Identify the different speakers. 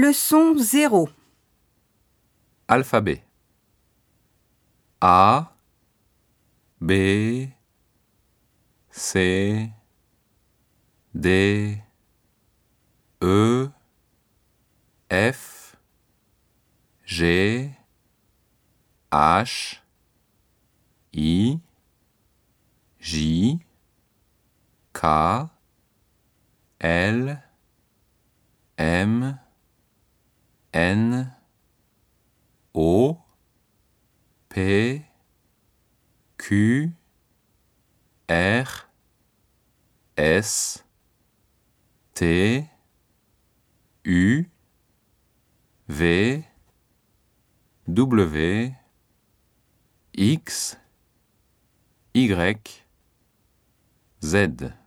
Speaker 1: Leçon 0.
Speaker 2: Alphabet. A, B, C, D, E, F, G, H, I, J, K, L, M, N, O, P, Q, R, S, T, U, V, W, X, Y, Z.